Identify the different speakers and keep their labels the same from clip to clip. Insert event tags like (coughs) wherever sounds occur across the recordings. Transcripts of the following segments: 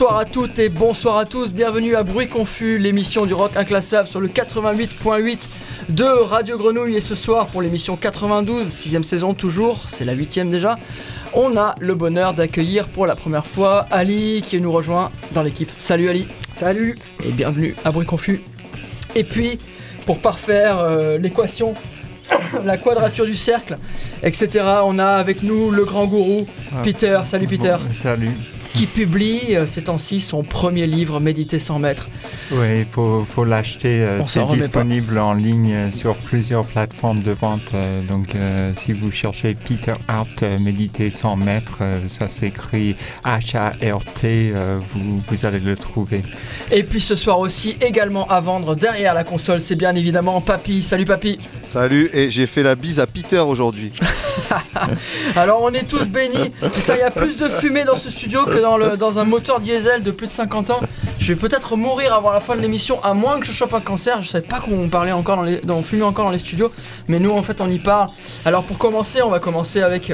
Speaker 1: Bonsoir à toutes et bonsoir à tous, bienvenue à Bruit Confus, l'émission du rock inclassable sur le 88.8 de Radio Grenouille et ce soir pour l'émission 92, sixième saison toujours, c'est la huitième déjà, on a le bonheur d'accueillir pour la première fois Ali qui nous rejoint dans l'équipe. Salut Ali
Speaker 2: Salut
Speaker 1: et bienvenue à Bruit Confus. Et puis, pour parfaire euh, l'équation, (coughs) la quadrature du cercle, etc., on a avec nous le grand gourou,
Speaker 3: Ah.
Speaker 1: Peter. Salut Peter
Speaker 3: Bon, salut.
Speaker 1: Qui publie euh, ces temps-ci son premier livre, Méditer sans maître.
Speaker 3: Oui, il faut, faut l'acheter. euh, C'est disponible en ligne euh, sur plusieurs plateformes de vente. euh, Donc, euh, si vous cherchez Peter Hart, euh, Méditer sans maître, euh, ça s'écrit H-A-R-T, euh, vous, vous allez le trouver.
Speaker 1: Et puis ce soir aussi, également à vendre derrière la console, c'est bien évidemment Papy. Salut Papy
Speaker 4: Salut, et j'ai fait la bise à Peter aujourd'hui. (laughs)
Speaker 1: Alors on est tous bénis. Putain, il y a plus de fumée dans ce studio que dans, un moteur diesel de plus de 50 ans. Je vais peut-être mourir avant la fin de l'émission, à moins que je chope un cancer. Je savais pas qu'on parlait encore dans fumait encore dans les studios, mais nous en fait on y parle. Alors pour commencer, on va commencer avec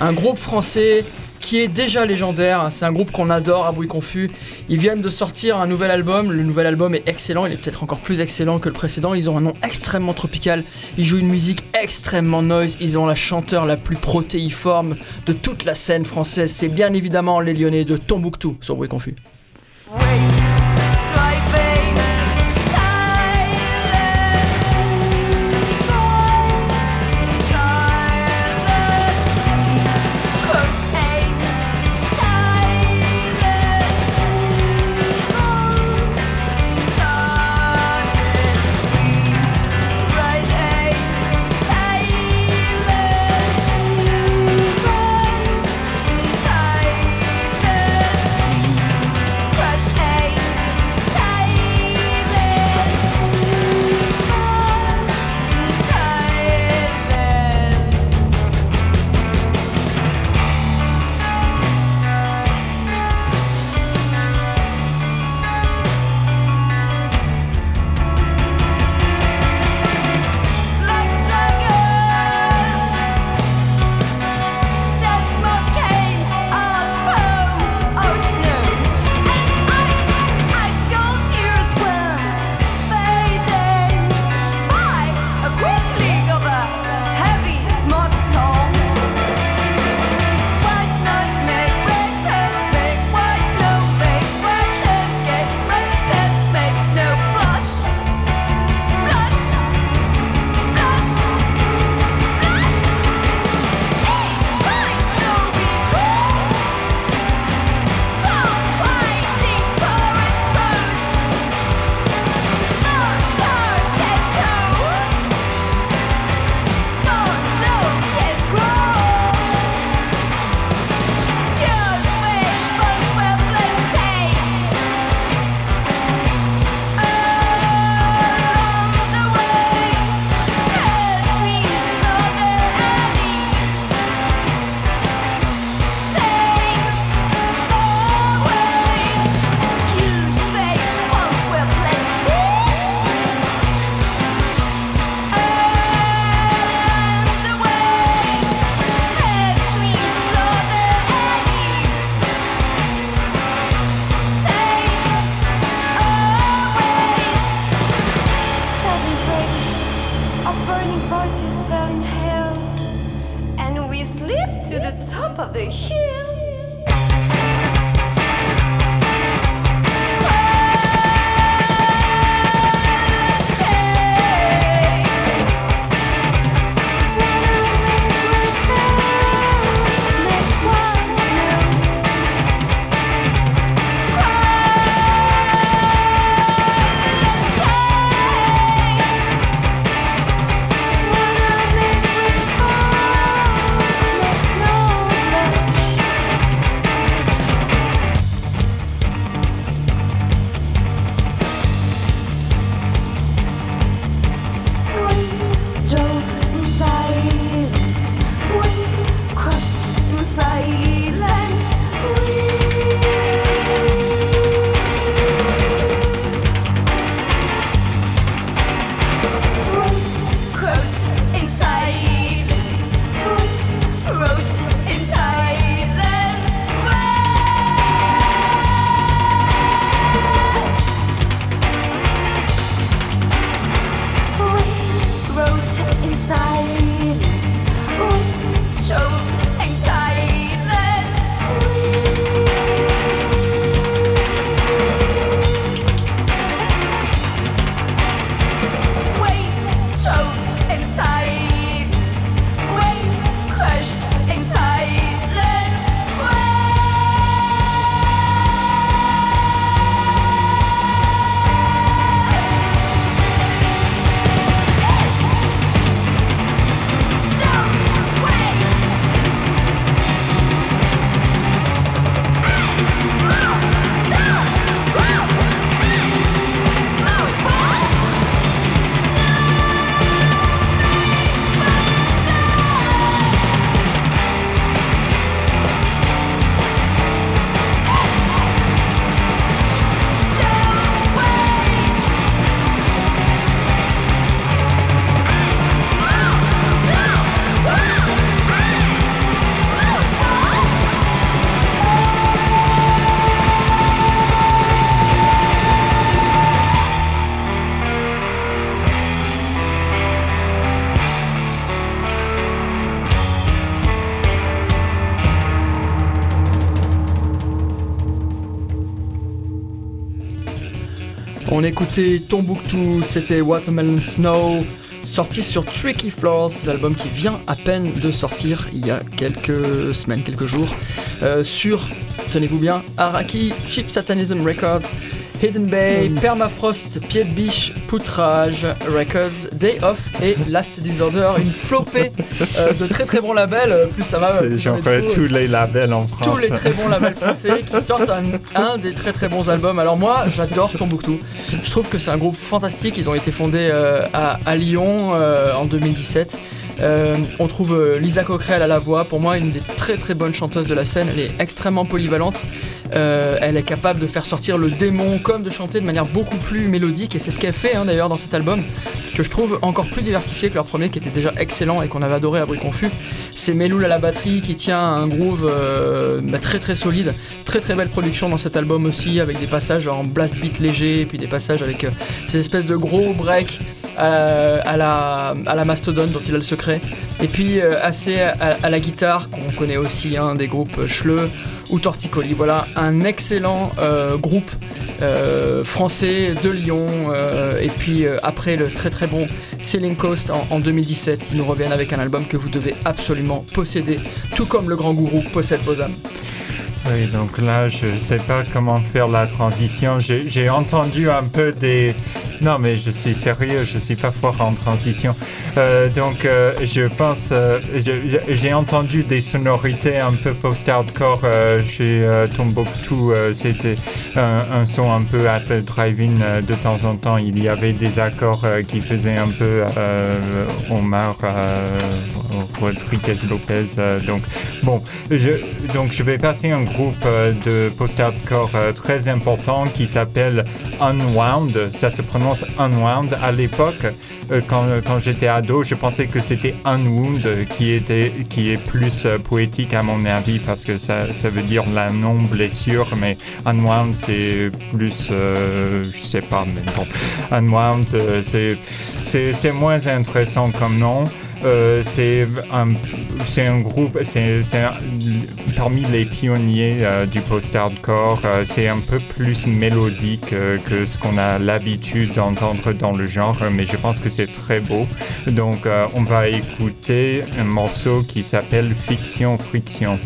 Speaker 1: un groupe français qui est déjà légendaire. C'est un groupe qu'on adore à Bruit Confus. Ils viennent de sortir un nouvel album. Le nouvel album est excellent. Il est peut-être encore plus excellent que le précédent. Ils ont un nom extrêmement tropical. Ils jouent une musique extrêmement noise. Ils ont la chanteur la plus protéiforme de toute la scène française. C'est bien évidemment les Lyonnais de Tombouctou sur Bruit Confus.
Speaker 5: On écoutait Tombouctou, c'était Watermelon Snow, sorti sur Tricky Floors, l'album qui vient à peine de sortir il y a quelques semaines, quelques jours, euh, sur, tenez-vous bien, Araki Cheap Satanism Records. Hidden Bay, Permafrost, Pied de Biche, Poutrage, Records, Day Off et Last Disorder, une flopée euh, de très très bons labels. Euh, Plus ça va, j'en ai de fous.
Speaker 3: tous les labels en France.
Speaker 5: tous les très bons labels français qui sortent un, un des très très bons albums. Alors moi, j'adore Tombouctou. Je trouve que c'est un groupe fantastique. Ils ont été fondés euh, à, à Lyon euh, en 2017. Euh, on trouve euh, Lisa Coquerel à la voix. Pour moi, une des très très bonnes chanteuses de la scène. Elle est extrêmement polyvalente. Euh, elle est capable de faire sortir le démon comme de chanter de manière beaucoup plus mélodique. Et c'est ce qu'elle fait hein, d'ailleurs dans cet album que je trouve encore plus diversifié que leur premier qui était déjà excellent et qu'on avait adoré à Bruit Confus. C'est Meloul à la batterie qui tient un groove bah, très très solide. Très très belle production dans cet album aussi avec des passages en blast beat léger puis des passages avec ces espèces de gros breaks à, la, à dont il a le secret. Et puis euh, assez à, la guitare qu'on connaît aussi hein, des groupes Schleu ou Torticolis. Voilà un excellent euh, groupe euh, français de Lyon. et puis après le très très bon Sailing Coast en, en 2017, ils nous reviennent avec un album que vous devez absolument posséder, tout comme le grand gourou possède vos âmes.
Speaker 3: Oui, donc là, je sais pas comment faire la transition. J'ai entendu un peu des... Non, mais je suis sérieux, je suis pas fort en transition. Euh, donc, euh, je pense... euh, J'ai entendu des sonorités un peu post-hardcore euh, chez Tombouctou. C'était un, son un peu at euh, de temps en temps. Il y avait des accords qui faisaient un peu Omar Rodriguez Lopez. donc, bon, je, donc je vais passer un groupe euh, de post-hardcore euh, très important qui s'appelle Unwound. Ça se prononce Unwound. À l'époque, euh, quand, quand j'étais ado, je pensais que c'était Unwound qui, était, qui est plus poétique à mon avis parce que ça, ça veut dire la non-blessure, mais Unwound c'est plus, je sais pas, mais bon, Unwound c'est moins intéressant comme nom. Euh, c'est un, un groupe, c'est parmi les pionniers euh, du post-hardcore. euh, c'est un peu plus mélodique que ce qu'on a l'habitude d'entendre dans le genre, mais je pense que c'est très beau. Donc, on va écouter un morceau qui s'appelle Fiction Friction.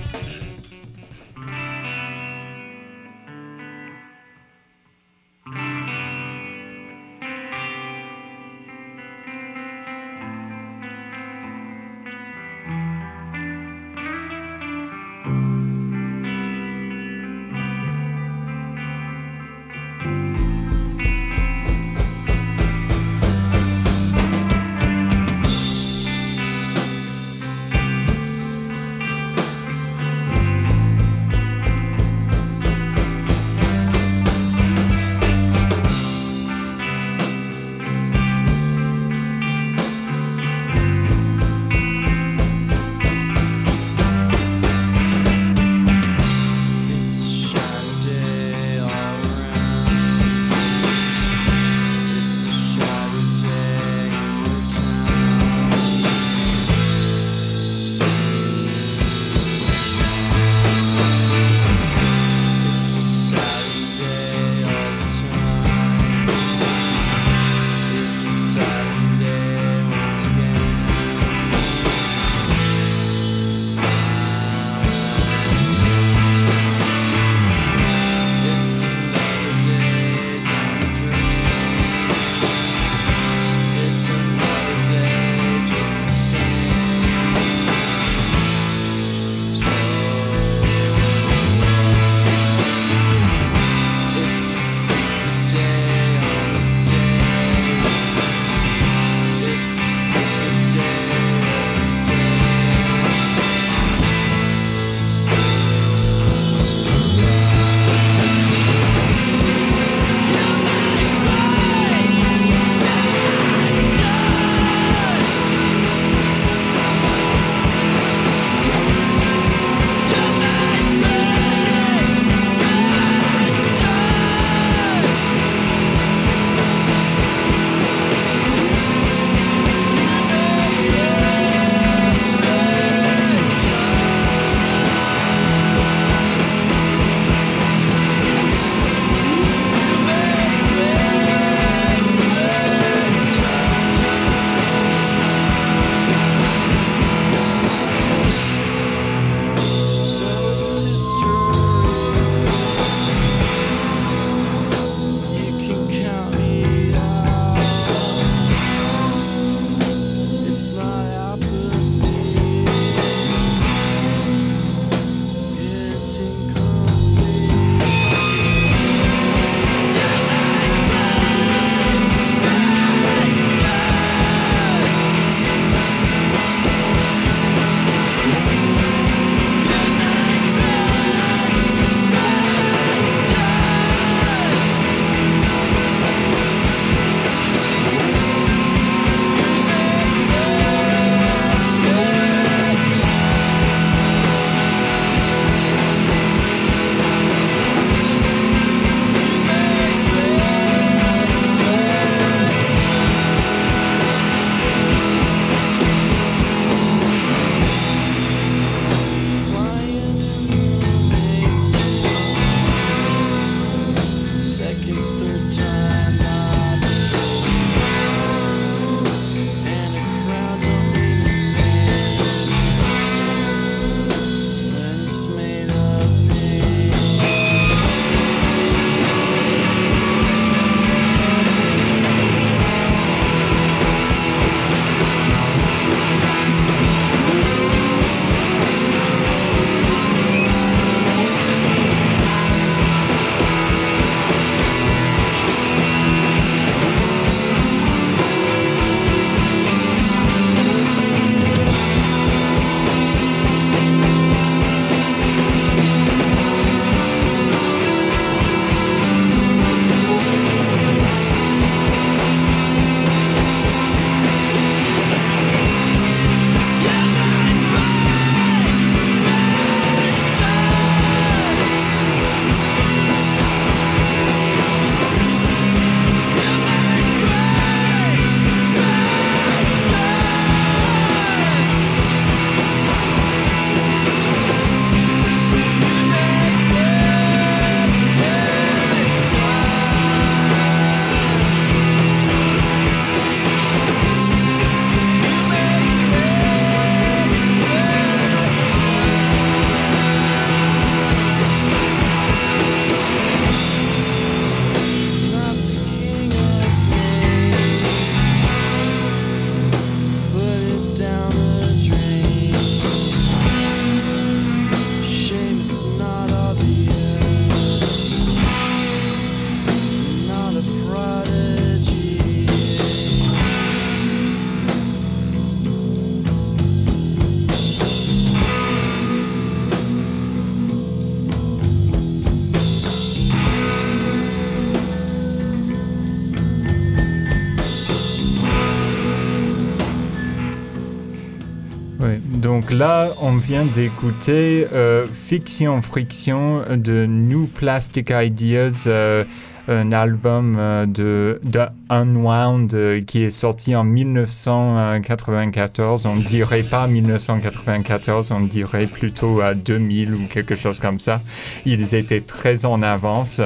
Speaker 3: Là, on vient d'écouter euh, Fiction Friction de New Plastic Ideas, euh, un album euh, de, de Unwound euh, qui est sorti en 1994. On dirait pas 1994, on dirait plutôt à 2000 ou quelque chose comme ça. Ils étaient très en avance.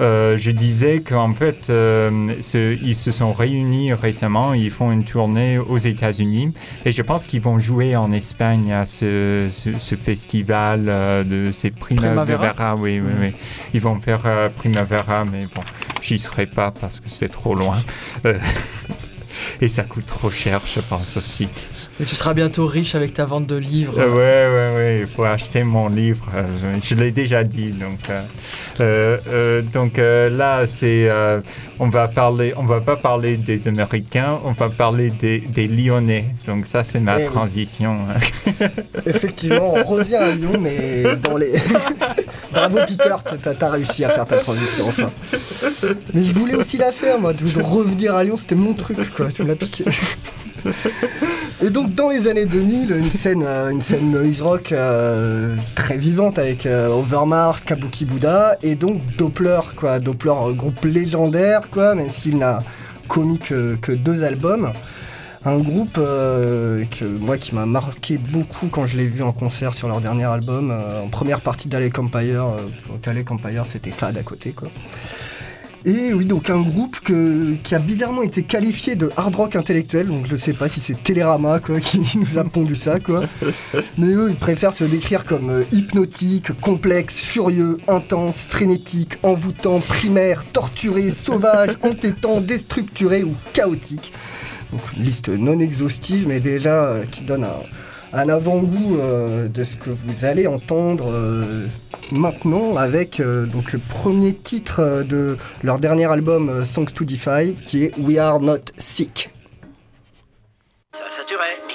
Speaker 3: Euh, je disais qu'en fait, euh, ce- ils se sont réunis récemment. Ils font une tournée aux États-Unis et je pense qu'ils vont jouer en Espagne à ce, ce- ce festival euh, de ces Primavera.
Speaker 5: Primavera
Speaker 3: oui, oui, oui. Ils vont faire euh, Primavera, mais bon, j'y serai pas parce que c'est trop loin. (laughs) Euh... Et ça coûte trop cher, je pense aussi.
Speaker 5: Mais tu seras bientôt riche avec ta vente de livres.
Speaker 3: Euh, ouais, ouais, ouais, il faut acheter mon livre. euh, je je l'ai déjà dit. Donc, euh, euh, donc euh, là, c'est, euh, on va parler, on va pas parler des Américains, on va parler des, des Lyonnais. Donc ça, c'est ma
Speaker 2: Eh
Speaker 3: transition. hein. (laughs)
Speaker 2: Effectivement, on revient à Lyon, mais dans les. (laughs) Bravo Peter, t'as- t'as réussi à faire ta transition enfin. Mais je voulais aussi la faire, moi, de, de revenir à Lyon, c'était mon truc, quoi. Tu l'as piqué. (laughs) Et donc dans les années 2000, une scène, euh, une scène noise rock euh, très vivante avec euh, Overmars, Kabuki Buddha et donc Doppler, quoi. Doppler, groupe légendaire, quoi, même s'il n'a commis que, que deux albums. Un groupe que moi qui m'a marqué beaucoup quand je l'ai vu en concert sur leur dernier album, en première partie d'Alec Empire. Empire, c'était fade à côté, quoi. Et oui, donc un groupe que- qui a bizarrement été qualifié de hard rock intellectuel, donc je sais pas si c'est Télérama quoi, (laughs) qui nous a pondu ça, quoi. Mais eux, ils préfèrent se décrire comme euh, hypnotique, complexe, furieux, intense, frénétique, envoûtant, primaire, torturé, sauvage, (laughs) entêtant, déstructuré ou chaotique. Donc une liste non exhaustive, mais déjà euh, qui donne un, un avant-goût euh, de ce que vous allez entendre maintenant avec euh, donc le premier titre euh, de leur dernier album euh, Songs to Defy, qui est We Are Not Sick.
Speaker 6: Ça saturer,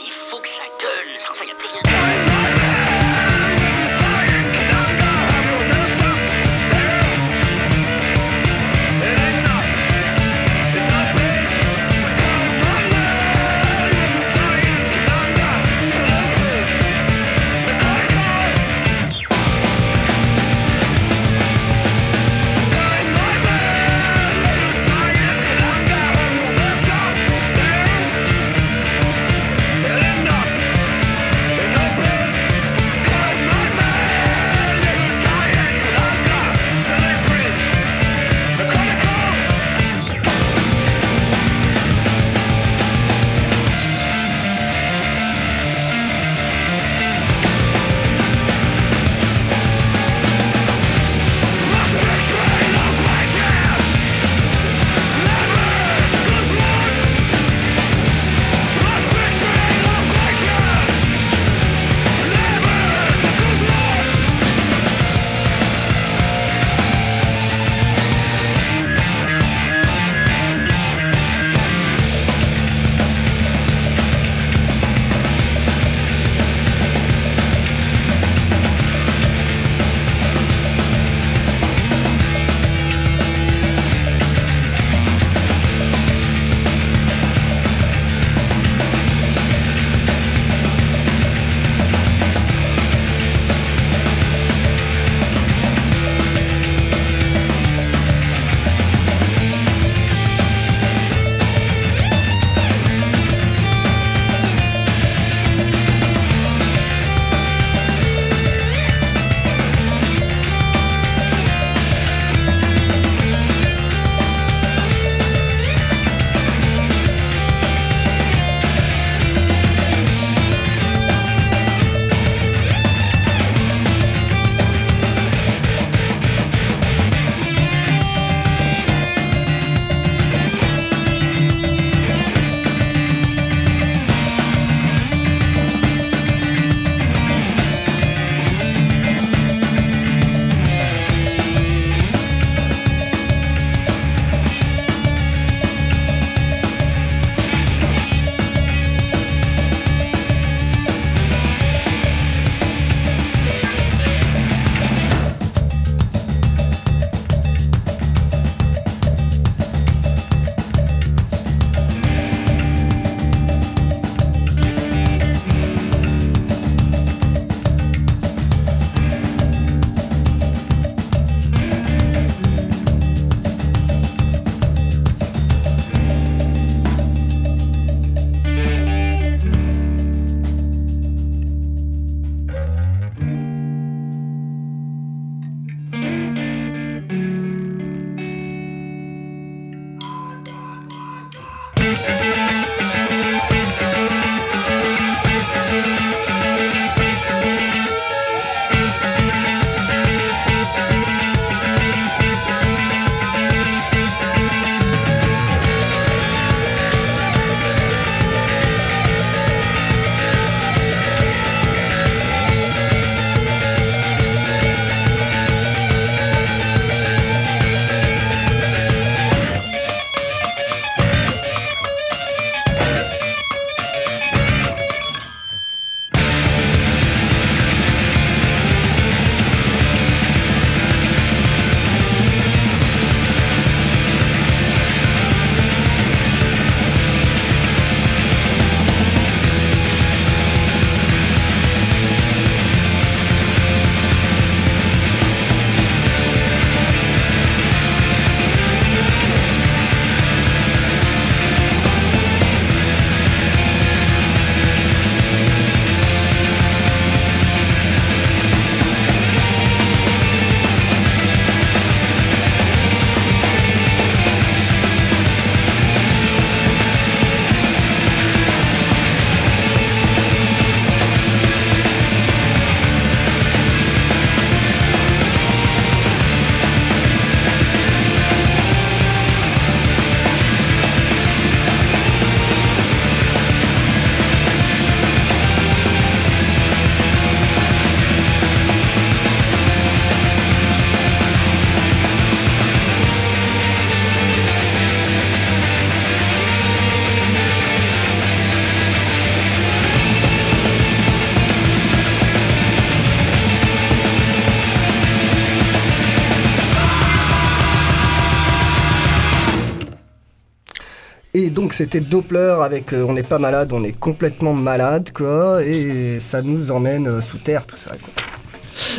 Speaker 2: donc c'était Doppler avec euh, On n'est pas malade, on est complètement malade, quoi. Et ça nous emmène euh, sous terre, tout ça.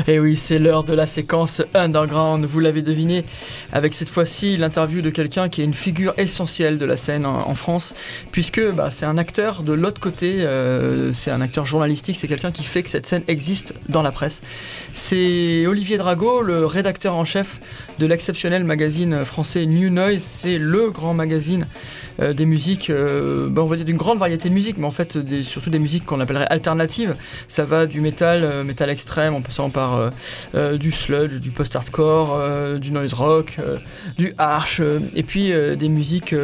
Speaker 5: Et oui, c'est l'heure de la séquence underground, vous l'avez deviné, avec cette fois-ci l'interview de quelqu'un qui est une figure essentielle de la scène en, France, puisque bah, c'est un acteur de l'autre côté, euh, c'est un acteur journalistique, c'est quelqu'un qui fait que cette scène existe dans la presse. C'est Olivier Drago, le rédacteur en chef de l'exceptionnel magazine français New Noise, c'est le grand magazine euh, des musiques, euh, bah, on va dire d'une grande variété de musiques, mais en fait surtout des musiques qu'on appellerait alternatives. Ça va du métal, métal extrême, en passant par euh, euh, du sludge, du post-hardcore, euh, du noise rock, du harsh, et puis des musiques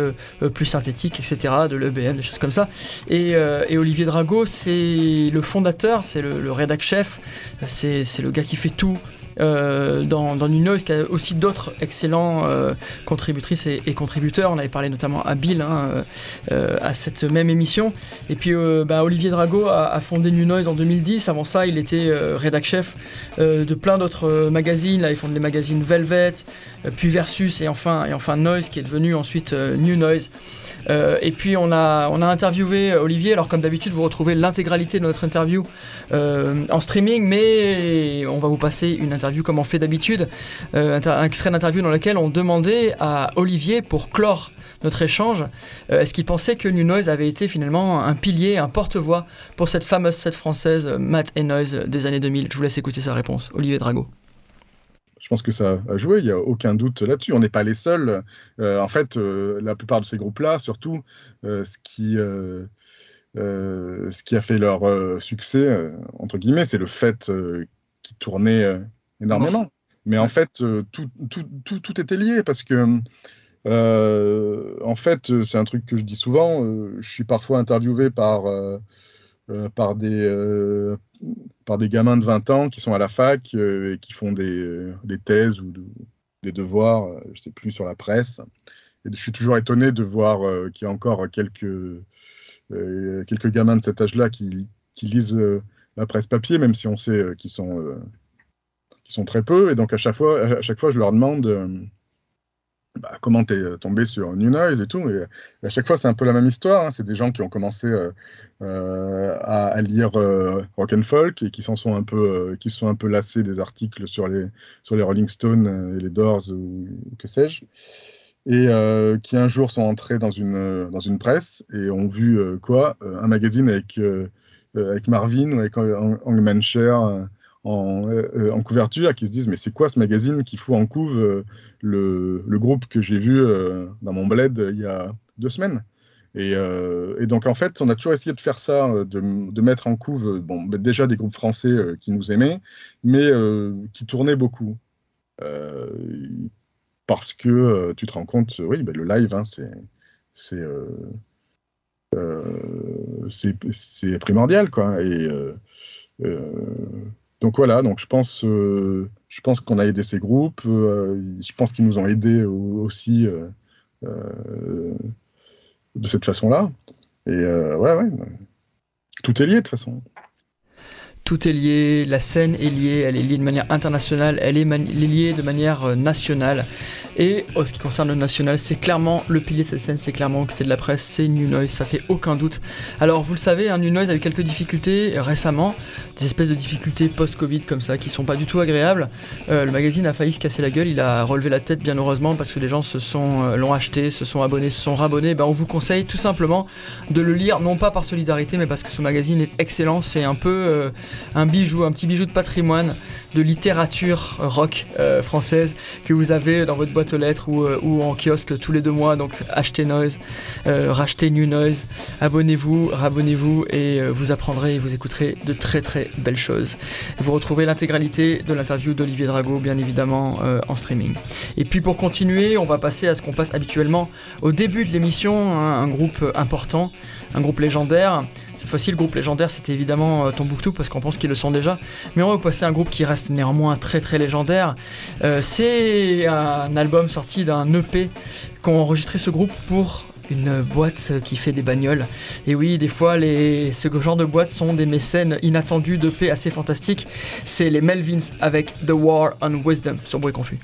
Speaker 5: plus synthétiques, etc., de l'EBM, des choses comme ça. Et, Olivier Drago, c'est le fondateur, c'est le, le rédac chef, c'est le gars qui fait tout. Euh, dans, New Noise, qui a aussi d'autres excellents euh, contributrices et, contributeurs? On avait parlé notamment à Bill, hein, euh, à cette même émission. Et puis bah, Olivier Drago a, fondé New Noise en 2010. Avant ça, il était rédac chef de plein d'autres magazines. Là, il fonde les magazines Velvet, puis Versus et enfin, Noise, qui est devenu ensuite New Noise. Et puis on a, interviewé Olivier. Alors comme d'habitude, vous retrouvez l'intégralité de notre interview en streaming, mais on va vous passer une interview comme on fait d'habitude, euh, un extrait d'interview dans lequel on demandait à Olivier pour clore notre échange, euh, est-ce qu'il pensait que New Noise avait été finalement un pilier, un porte-voix pour cette fameuse scène française Matt et Noise des années 2000 Je vous laisse écouter sa réponse. Olivier Drago.
Speaker 7: Je pense que ça a joué, il n'y a aucun doute là-dessus. On n'est pas les seuls. Euh, en fait, la plupart de ces groupes-là, surtout, ce, qui, ce qui a fait leur succès, entre guillemets, c'est le fait qu'ils tournaient énormément. Mais en fait, euh, tout, tout, tout, tout était lié parce que, euh, en fait, euh, c'est un truc que je dis souvent. euh, je suis parfois interviewé par, euh, par des, par des gamins de 20 ans qui sont à la fac et qui font des, des thèses ou de- des devoirs, je sais plus, sur la presse. Et je suis toujours étonné de voir qu'il y a encore quelques, quelques gamins de cet âge-là qui, qui lisent la presse papier, même si on sait qu'ils sont, euh, qu'ils sont très peu. Et donc à chaque fois, à chaque fois je leur demande euh, bah, comment es tombé sur New Noise et tout. Et à chaque fois, c'est un peu la même histoire. hein. C'est des gens qui ont commencé euh, euh, à, lire euh, rock and folk et qui s'en sont un peu, euh, qui sont un peu lassés des articles sur les, sur les Rolling Stones euh, et les Doors ou, que sais-je. Et euh, qui un jour sont entrés dans une, euh, dans une presse et ont vu euh, quoi Euh, Un magazine avec, euh, euh, avec Marvin ou avec Ang- Hangman Cher euh, en, euh, euh, en couverture qui se disent mais c'est quoi ce magazine qui fout en couve euh, le, le groupe que j'ai vu dans mon bled il y a deux semaines? Et, donc en fait on a toujours essayé de faire ça, de, de mettre en couve bon, bah, déjà des groupes français qui nous aimaient, mais qui tournaient beaucoup. Parce que tu te rends compte, oui, bah, le live, hein, c'est c'est primordial, quoi. Et donc voilà, donc je pense, euh, je pense qu'on a aidé ces groupes. euh, je pense qu'ils nous ont aidés au- aussi euh, de cette façon-là. Et ouais, ouais, tout est lié de toute façon.
Speaker 5: Tout est lié, la scène est liée, elle est liée de manière internationale, elle est, liée de manière euh, nationale. Et en ce qui concerne le national, c'est clairement le pilier de cette scène, c'est clairement le côté de la presse, c'est New Noise, ça fait aucun doute. Alors vous le savez, hein, New Noise a eu quelques difficultés récemment, des espèces de difficultés post-Covid comme ça, qui sont pas du tout agréables. Euh, le magazine a failli se casser la gueule, il a relevé la tête bien heureusement parce que les gens se sont euh, l'ont acheté, se sont abonnés, se sont rabonnés. Ben, on vous conseille tout simplement de le lire, non pas par solidarité, mais parce que ce magazine est excellent. C'est un peu euh, un bijou, un petit bijou de patrimoine, de littérature rock euh, française que vous avez dans votre boîte aux lettres ou, euh, en kiosque tous les deux mois. Donc achetez Noise, euh, rachetez New Noise, abonnez-vous, rabonnez-vous et vous apprendrez et vous écouterez de très très belles choses. Vous retrouvez l'intégralité de l'interview d'Olivier Drago, bien évidemment, en streaming. Et puis pour continuer, on va passer à ce qu'on passe habituellement au début de l'émission, hein, un groupe important, un groupe légendaire. Cette fois-ci, le groupe légendaire, c'était évidemment euh, Tombouctou, parce qu'on pense qu'ils le sont déjà. Mais on va vous passer un groupe qui reste néanmoins très très légendaire. Euh, c'est un album sorti d'un EP qu'ont enregistré ce groupe pour une boîte qui fait des bagnoles. Et oui, des fois, les, ce genre de boîtes sont des mécènes inattendus d'EP assez fantastiques. C'est les Melvins avec The War on Wisdom sur Bruit Confus.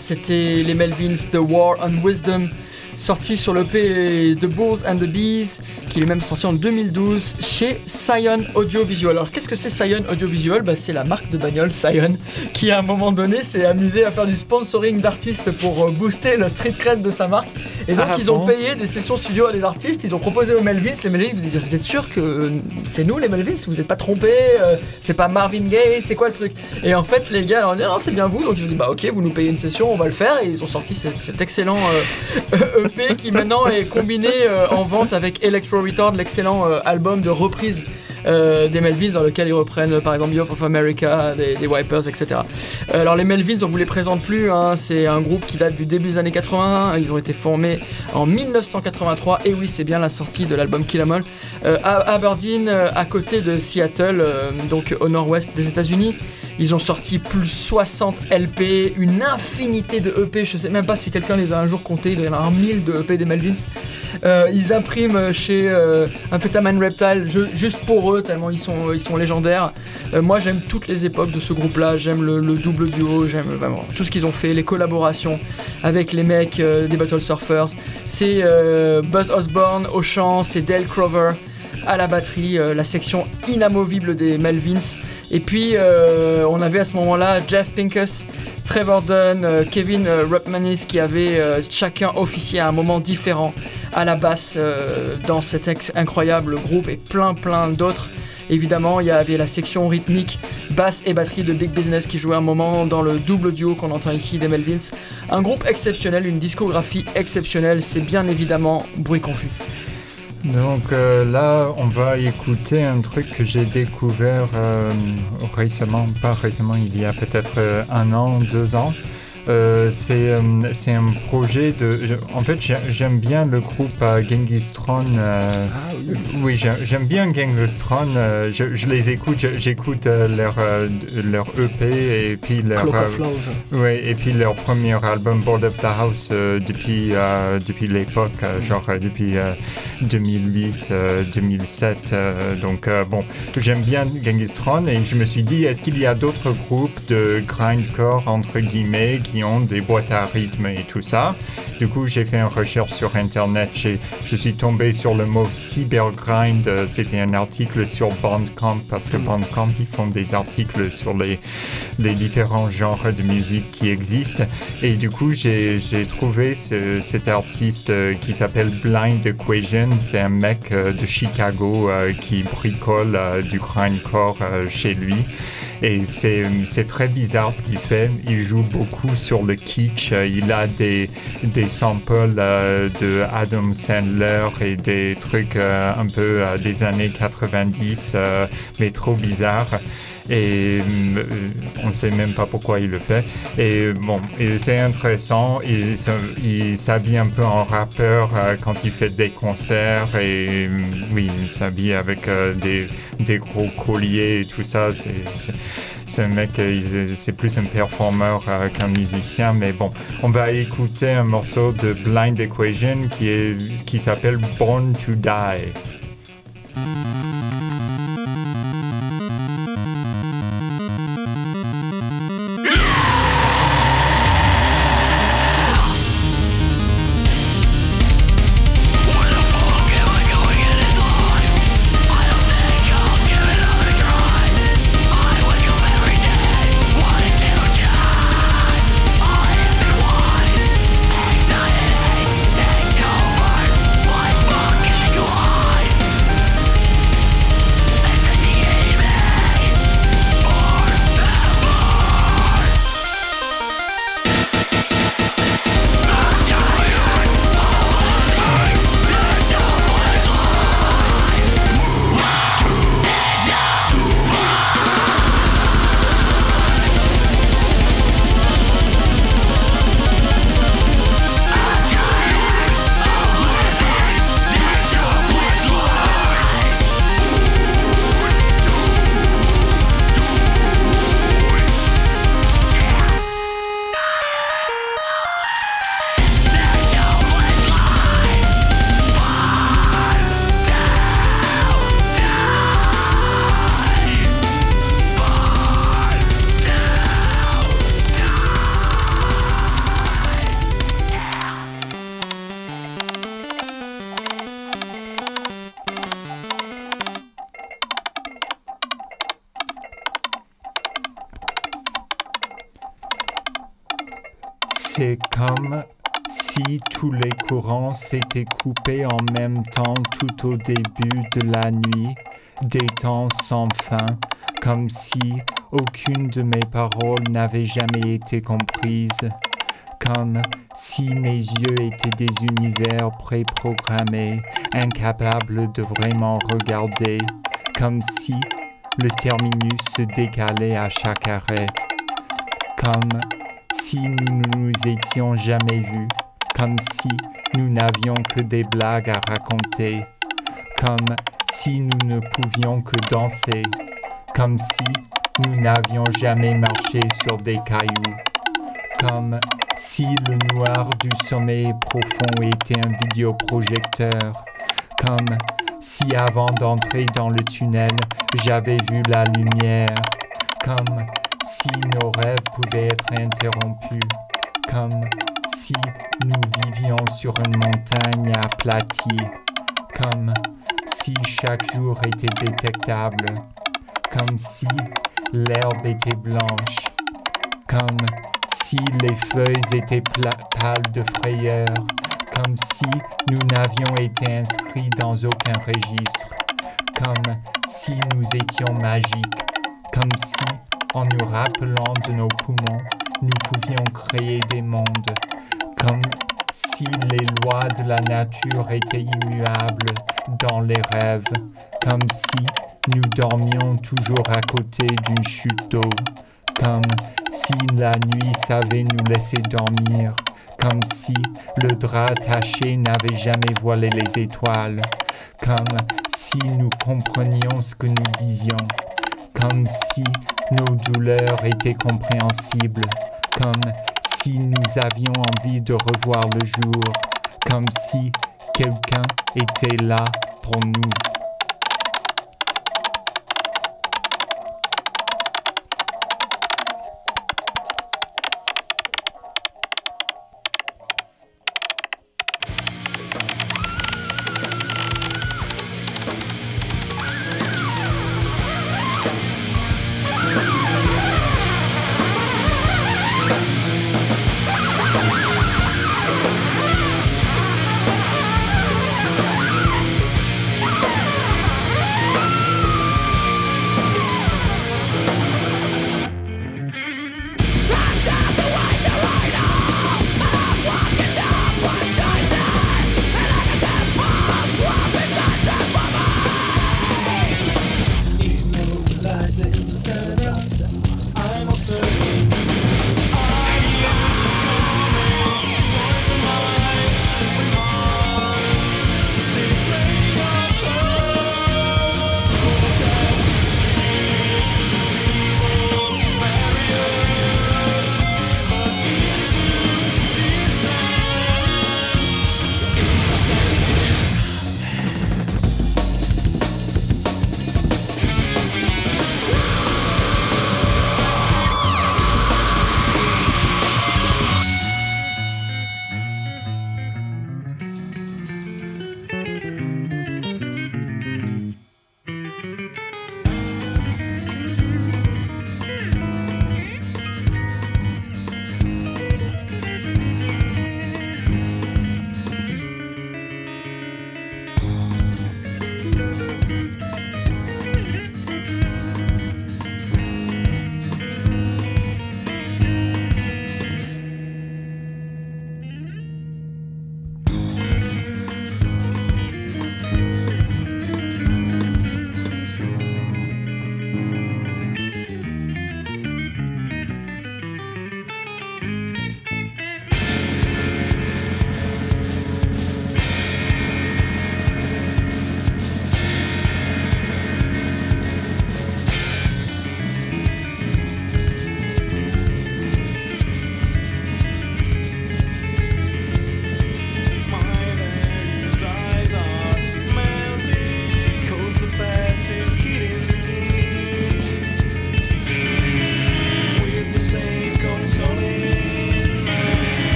Speaker 5: C'était les Melvins The War on Wisdom, sorti sur le P The Bulls and the Bees, qui est même sorti en 2012 chez Scion Audiovisual. Alors qu'est-ce que c'est Scion Audiovisual bah, C'est la marque de bagnole Scion qui à un moment donné s'est amusé à faire du sponsoring d'artistes pour euh, booster le street cred de sa marque. Et donc
Speaker 3: Ah
Speaker 5: ils ont
Speaker 3: bon
Speaker 5: payé des sessions studio à des artistes, ils ont proposé aux Melvins, les Melvins vous vous êtes sûr que c'est nous les Melvins, vous n'êtes pas trompés, euh, c'est pas Marvin Gaye, c'est quoi le truc? Et en fait les gars leur ont dit non c'est bien vous, donc ils ont dit bah ok vous nous payez une session, on va le faire. Et ils ont sorti cet, cet excellent euh, (laughs) EP qui maintenant est combiné euh, en vente avec Electro Return, l'excellent album de reprise des Melvins dans lequel ils reprennent euh, par exemple Youth of America, des, Wipers, etc. Euh, alors les Melvins, on vous les présente plus, hein, c'est un groupe qui date du début des années 80, ils ont été formés en 1983, et oui c'est bien la sortie de l'album Kill 'Em All, euh, à Aberdeen, euh, à côté de Seattle, euh, donc au nord-ouest des États-Unis. Ils ont sorti plus de 60 LP, une infinité de EP, je sais même pas si quelqu'un les a un jour comptés, il y en a un 1000 de EP des Melvins. Euh, ils impriment chez euh, Reptile ju- juste pour eux, tellement ils sont, ils sont légendaires. Euh, moi j'aime toutes les époques de ce groupe-là, j'aime le, le double duo, j'aime vraiment tout ce qu'ils ont fait, les collaborations avec les mecs euh, des Battle Surfers. C'est Buzz Osborne au chant, c'est Dale Crover à la batterie, euh, la section inamovible des Melvins. Et puis euh, on avait à ce moment-là Jeff Pincus, Trevor Dunn, euh, Kevin Rupmanis qui avaient chacun officié à un moment différent à la basse dans cet incroyable groupe et plein plein d'autres. Évidemment, il y avait la section rythmique, basse et batterie de Big Business qui jouait un moment dans le double duo qu'on entend ici des Melvins. Un groupe exceptionnel, une discographie exceptionnelle, c'est bien évidemment Bruit Confus.
Speaker 3: Donc euh, là, on va écouter un truc que j'ai découvert euh, récemment, pas récemment, il y a peut-être euh, un an, deux ans. Euh, c'est euh, c'est un projet de. En fait, j'ai- j'aime bien le groupe euh, Genghis Tron. euh,
Speaker 2: Ah oui.
Speaker 3: oui, j'ai- j'aime bien Genghis Tron. euh, je, je les écoute, j'écoute leur, leur EP et puis leur. Oui, et puis leur premier album, Board Up the House, depuis, depuis l'époque, genre depuis euh, 2008, euh, 2007. euh, donc, bon, j'aime bien Genghis Tron et je me suis dit, est-ce qu'il y a d'autres groupes de grindcore, entre guillemets, ont des boîtes à rythme et tout ça Du coup, j'ai fait une recherche sur Internet. Je suis tombé sur le mot cybergrind. euh, C'était un article sur Bandcamp parce que Bandcamp, ils font des articles sur les différents genres de musique qui existent. Et du coup, j'ai trouvé ce- cet artiste euh, qui s'appelle Blind Equation. C'est un mec euh, de Chicago qui bricole du grindcore chez lui. Et c'est très bizarre ce qu'il fait. Il joue beaucoup sur le kitsch. Il a des, des samples euh, de Adam Sandler et des trucs euh, un peu euh, des années 90, euh, mais trop bizarres et euh, on ne sait même pas pourquoi il le fait. Et bon, c'est intéressant. Il, s'habille un peu en rappeur euh, quand il fait des concerts et euh, oui, il s'habille avec des, gros colliers et tout ça. C'est, un mec, c'est plus un performeur qu'un musicien, mais bon, on va écouter un morceau de Blind Equation qui, est, qui s'appelle Born to Die. Tous les courants s'étaient coupés en même temps tout au début de la nuit, des temps sans fin, comme si aucune de mes paroles n'avait jamais été comprise, comme si mes yeux étaient des univers préprogrammés, incapables de vraiment regarder, comme si le terminus se décalait à chaque arrêt, comme si nous ne nous étions jamais vus, comme si nous n'avions que des blagues à raconter, comme si nous ne pouvions que danser, comme si nous n'avions jamais marché sur des cailloux, comme si le noir du sommeil profond était un vidéoprojecteur, comme si avant d'entrer dans le tunnel, j'avais vu la lumière, comme si nos rêves pouvaient être interrompus, comme si nous vivions sur une montagne aplatie, comme si chaque jour était détectable, comme si l'herbe était blanche, comme si les feuilles étaient pâles de frayeur, comme si nous n'avions été inscrits dans aucun registre, comme si nous étions magiques, comme si, en nous rappelant de nos poumons, nous pouvions créer des mondes, comme si les lois de la nature étaient immuables dans les rêves, comme si nous dormions toujours à côté d'une chute d'eau, comme si la nuit savait nous laisser dormir, comme si le drap taché n'avait jamais voilé les étoiles, comme si nous comprenions ce que nous disions, comme si nos douleurs étaient compréhensibles, comme si nous avions envie de revoir le jour, comme si quelqu'un était là pour nous.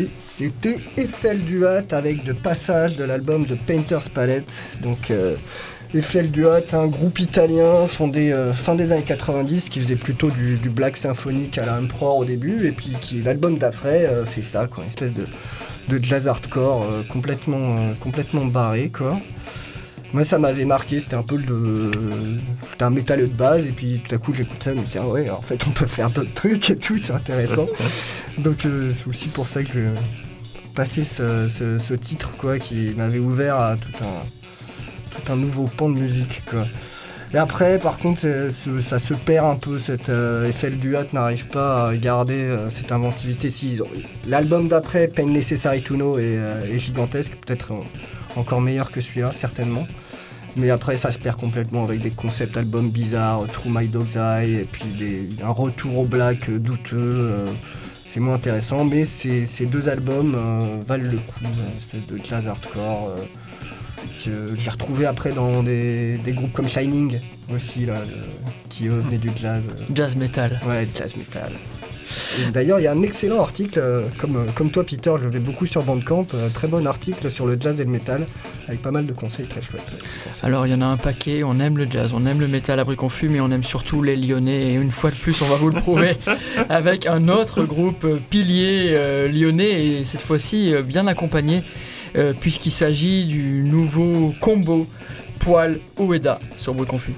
Speaker 2: Écouté Eiffel Duat avec de passage de l'album de Painter's Palette. Donc euh, Eiffel Duat, un groupe italien fondé euh, fin des années 90 qui faisait plutôt du, black symphonique à la Emperor au début et puis qui l'album d'après euh, fait ça quoi, une espèce de, de jazz hardcore complètement, complètement barré quoi. Moi ça m'avait marqué, c'était un peu le. C'était un métalleux de base et puis tout à coup j'écoute ça, je me dis ah ouais en fait on peut faire d'autres trucs et tout, c'est intéressant. Donc euh, c'est aussi pour ça que je passé ce, titre quoi qui m'avait ouvert à tout un, tout un nouveau pan de musique. Et après par contre ça se perd un peu, cette euh, Eiffel Duat n'arrive pas à garder euh, cette inventivité. L'album d'après, Pain Necessary to Know, est, euh, gigantesque, peut-être encore meilleur que celui-là certainement. Mais après, ça se perd complètement avec des concepts albums bizarres, True My Dog's Eye, et puis un retour au black douteux. C'est moins intéressant, mais ces, ces deux albums euh, valent le coup, une espèce de jazz hardcore. euh, que j'ai retrouvé après dans des, des groupes comme Shining aussi, là, le- qui eux venaient du jazz. euh,
Speaker 8: Jazz metal.
Speaker 2: Ouais, jazz metal. D'ailleurs, il y a un excellent article, euh, comme, euh, comme toi Peter, je vais beaucoup sur Bandcamp, euh, très bon article sur le jazz et le metal, avec pas mal de conseils très chouettes.
Speaker 8: Alors il y en a un paquet, on aime le jazz, on aime le métal abri confus, mais on aime surtout les lyonnais. Et une fois de plus, on va vous le prouver (laughs) avec un autre groupe pilier euh, lyonnais, et cette fois-ci euh, bien accompagné, euh, puisqu'il s'agit du nouveau combo Poil Ueda sur bruit confus.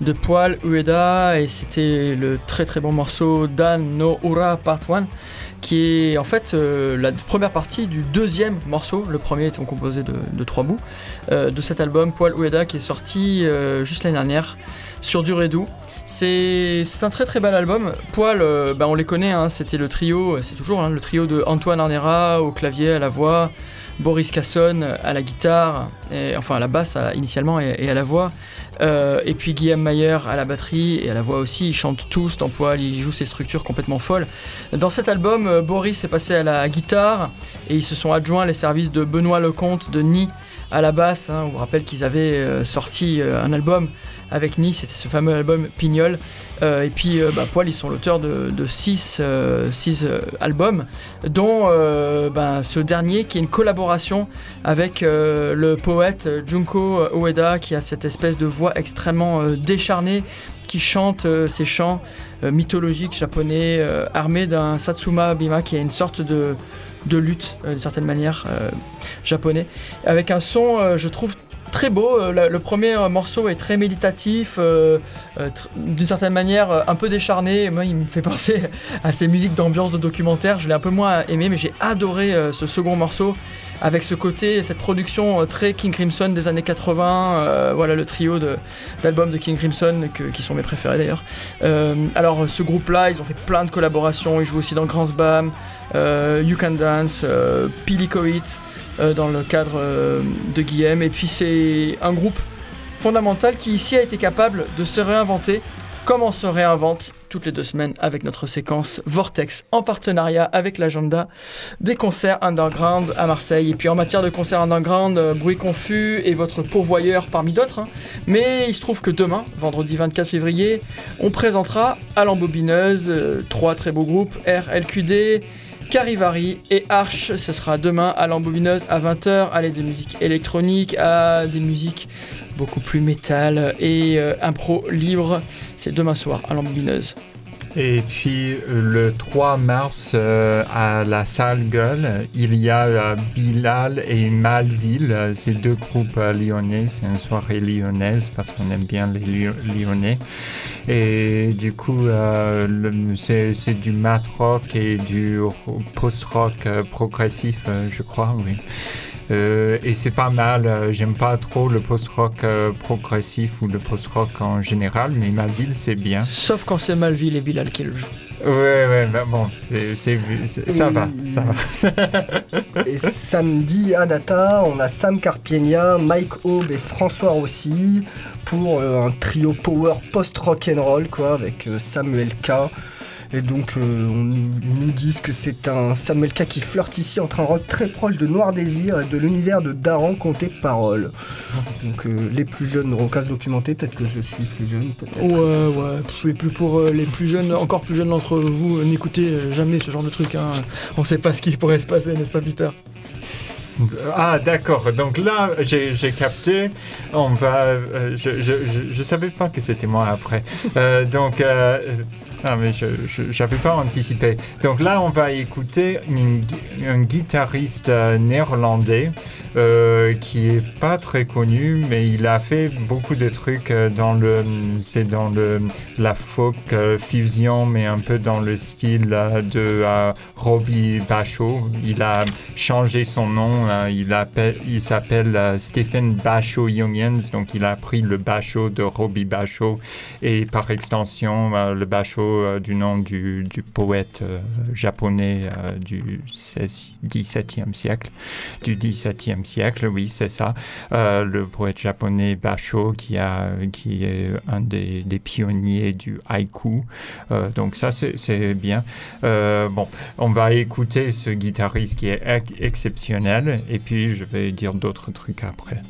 Speaker 8: De Poil Ueda et c'était le très très bon morceau Dan no Ura Part 1 qui est en fait euh, la première partie du deuxième morceau, le premier étant composé de, trois bouts, euh, de cet album Poil Ueda qui est sorti euh, juste l'année dernière sur du Redou. C'est un très très bel album. Poil, bah, on les connaît, hein, c'était le trio, c'est toujours hein, le trio de Antoine Arnera au clavier, à la voix,
Speaker 5: Boris Casson à la guitare, et, enfin à la basse initialement et, à la voix. Euh, et puis Guillaume Mayer à la batterie et à la voix aussi. Ils chantent tous dans Poil, ils jouent ces structures complètement folles. Dans cet album, euh, Boris est passé à la guitare et ils se sont adjoints les services de Benoît Lecomte de Nid à la basse. hein. On vous rappelle qu'ils avaient euh, sorti un album avec Nid, c'était ce fameux album Pignol. Euh, et puis euh, bah, Poil, ils sont l'auteur de, de six, euh, six, albums, dont ben, ce dernier qui est une collaboration avec le poète Junko Ueda qui a cette espèce de voix extrêmement décharnée qui chante euh, ces chants mythologiques japonais armés d'un satsuma bima qui est une sorte de, de lutte d'une certaine manière japonais avec un son je trouve très beau Euh, le premier euh, morceau est très méditatif euh, d'une certaine manière un peu décharné. Moi il me fait (laughs) penser à ces musiques d'ambiance de documentaire. Je l'ai un peu moins aimé mais j'ai adoré ce second morceau avec ce côté, cette production très King Crimson des années 80, euh, voilà le trio d'albums de, King Crimson qui sont mes préférés d'ailleurs. Alors ce groupe-là, ils ont fait plein de collaborations, ils jouent aussi dans Grand euh, You Can Dance, Pilicoit, euh, dans le cadre euh, de Guillaume, et puis c'est un groupe fondamental qui ici a été capable de se réinventer comme on se réinvente toutes les deux semaines avec notre séquence Vortex en partenariat avec l'agenda des concerts underground à Marseille. Et puis en matière de concerts underground, euh, Bruit Confus est votre pourvoyeur parmi d'autres. hein. Mais il se trouve que demain, vendredi 24 février, on présentera à l'embobineuse euh, trois très beaux groupes, RLQD, Carivari et Arch. Ce sera demain à l'embobineuse à 20h. Aller de musique électronique à des musiques beaucoup plus métal et euh, impro libre. C'est demain soir à l'embobineuse.
Speaker 3: Et puis euh, le 3 mars euh, à la salle Gueule, il y a euh, Bilal et Malville, euh, ces deux groupes lyonnais. C'est une soirée lyonnaise parce qu'on aime bien les Lyo- Lyonnais. Et du coup, c'est du mat rock et du ro- post-rock euh, progressif, je crois, oui. Euh, et c'est pas mal, euh, j'aime pas trop le post-rock euh, progressif ou le post-rock en général, mais Malville c'est bien.
Speaker 5: Sauf quand c'est Malville et Bilal qui le jouent.
Speaker 3: Ouais, ouais, bah bon, c'est, c'est, c'est- ça
Speaker 2: Et-
Speaker 3: va, ça va. (laughs)
Speaker 2: Et samedi à Data, on a Sam Carpienia, Mike Aube et François Rossi pour euh, un trio power post-rock and roll quoi, avec euh, Samuel K. Et donc, euh, on nous disent que c'est un Samuel K qui flirte ici entre un rock très proche de Noir Désir et de l'univers de Daran compté Parole. Donc, euh, les plus jeunes n'auront qu'à se documenter. Peut-être que je suis plus jeune, peut-être.
Speaker 5: Ouais, ouais. Et puis pour euh, les plus jeunes, encore plus jeunes d'entre vous, n'écoutez jamais ce genre de truc. Hein. On sait pas ce qui pourrait se passer, n'est-ce pas, Peter?
Speaker 3: Ah, d'accord, donc là, j'ai, capté, on va, euh, je, je, je, je savais pas que c'était moi après. Euh, donc, euh, ah, mais je, j'avais pas anticipé. Donc là, on va écouter un guitariste euh, néerlandais euh, qui est pas très connu, mais il a fait beaucoup de trucs euh, dans le, c'est dans le la folk euh, fusion, mais un peu dans le style euh, de euh, Robbie Bachot. Il a changé son nom, euh, il, appelle, il s'appelle euh, Stephen Bachot Jungens, donc il a pris le Bachot de Robbie Bachot et par extension euh, le euh, du nom du, poète japonais du 16 XVIIe siècle, du XVIIe siècle, oui c'est ça, le poète japonais Bachot qui, a, qui est un des, pionniers du haïku, donc ça c'est bien. Bon, on va écouter ce guitariste qui est ex- exceptionnel et puis je vais dire d'autres trucs après.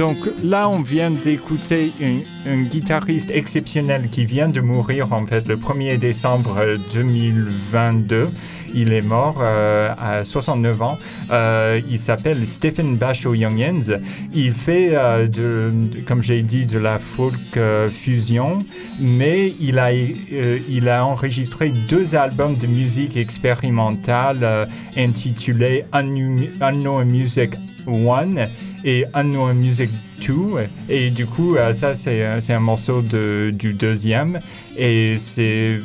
Speaker 3: Donc là, on vient d'écouter un, guitariste exceptionnel qui vient de mourir en fait le 1er décembre euh, 2022. Il est mort euh, à 69 ans. Euh, il s'appelle Stephen Basho Youngins. Il fait, euh, comme j'ai dit, de la folk euh, fusion, mais il a, euh, il a enregistré deux albums de musique expérimentale euh, intitulés Unknown Music 1 et Unknown Music 2. Et du coup, euh, ça, c'est euh, c'est un morceau de, du deuxième. Et c'est.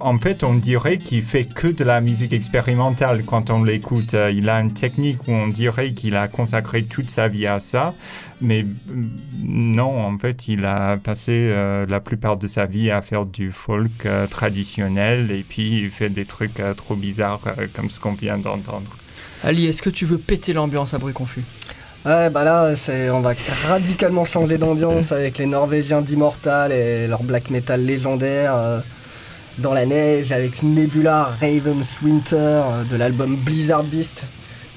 Speaker 3: En fait, on dirait qu'il fait que de la musique expérimentale quand on l'écoute. Euh, Il a une technique où on dirait qu'il a consacré toute sa vie à ça. Mais euh, non, en fait, il a passé la plupart de sa vie à faire du folk traditionnel. Et puis, il fait des trucs trop bizarres comme ce qu'on vient d'entendre.
Speaker 5: Ali, est-ce que tu veux péter l'ambiance à bruit confus?
Speaker 2: Ouais, bah là, on va radicalement changer d'ambiance avec les Norvégiens d'Immortal et leur black metal légendaire euh, dans la neige avec Nebula Raven's Winter euh, de l'album Blizzard Beast.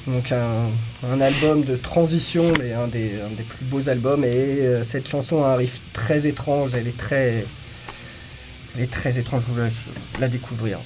Speaker 2: Donc un, album de transition, mais un des, un des plus beaux albums. Et euh, cette chanson a un riff très étrange, elle est très, elle est très étrange, je vous laisse la découvrir.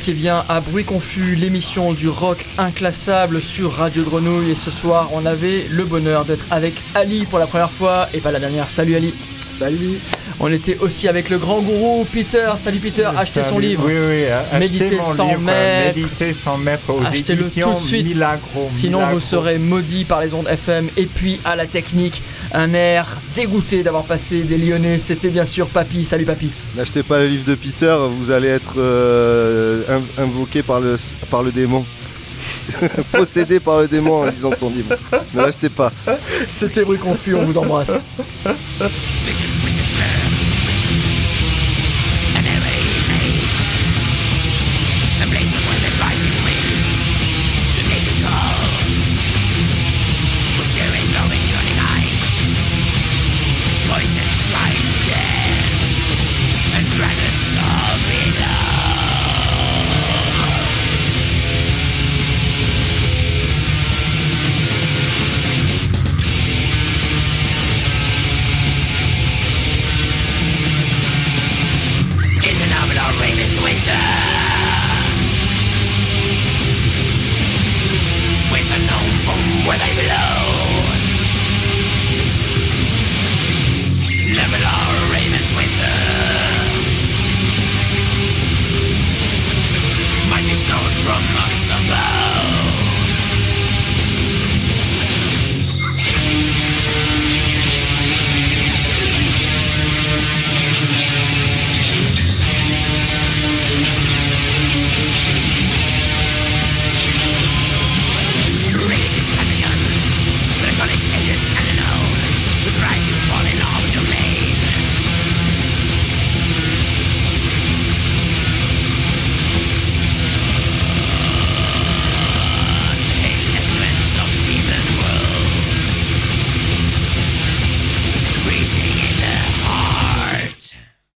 Speaker 5: Étiez bien à Bruit Confus, l'émission du rock inclassable sur Radio Grenouille. Et ce soir, on avait le bonheur d'être avec Ali pour la première fois et pas la dernière. Salut Ali.
Speaker 2: Salut
Speaker 5: On était aussi avec le grand gourou Peter. Salut Peter, achetez son livre.
Speaker 3: Oui, oui, euh, achetez
Speaker 5: Méditer
Speaker 3: mon
Speaker 5: sans
Speaker 3: livre,
Speaker 5: maître.
Speaker 3: Méditer sans maître aux
Speaker 5: Achetez-le tout de suite.
Speaker 3: Milagro.
Speaker 5: Sinon,
Speaker 3: Milagro.
Speaker 5: vous serez maudit par les ondes FM. Et puis, à la technique, un air dégoûté d'avoir passé des Lyonnais. C'était bien sûr Papy. Salut Papy.
Speaker 4: N'achetez pas le livre de Peter, vous allez être euh, in- invoqué par le, par le démon. (laughs) Possédé par le démon en lisant son livre. Ne l'achetez pas.
Speaker 5: C'était Bruit Confus, on vous embrasse. (laughs)